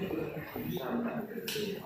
这个上半辈子。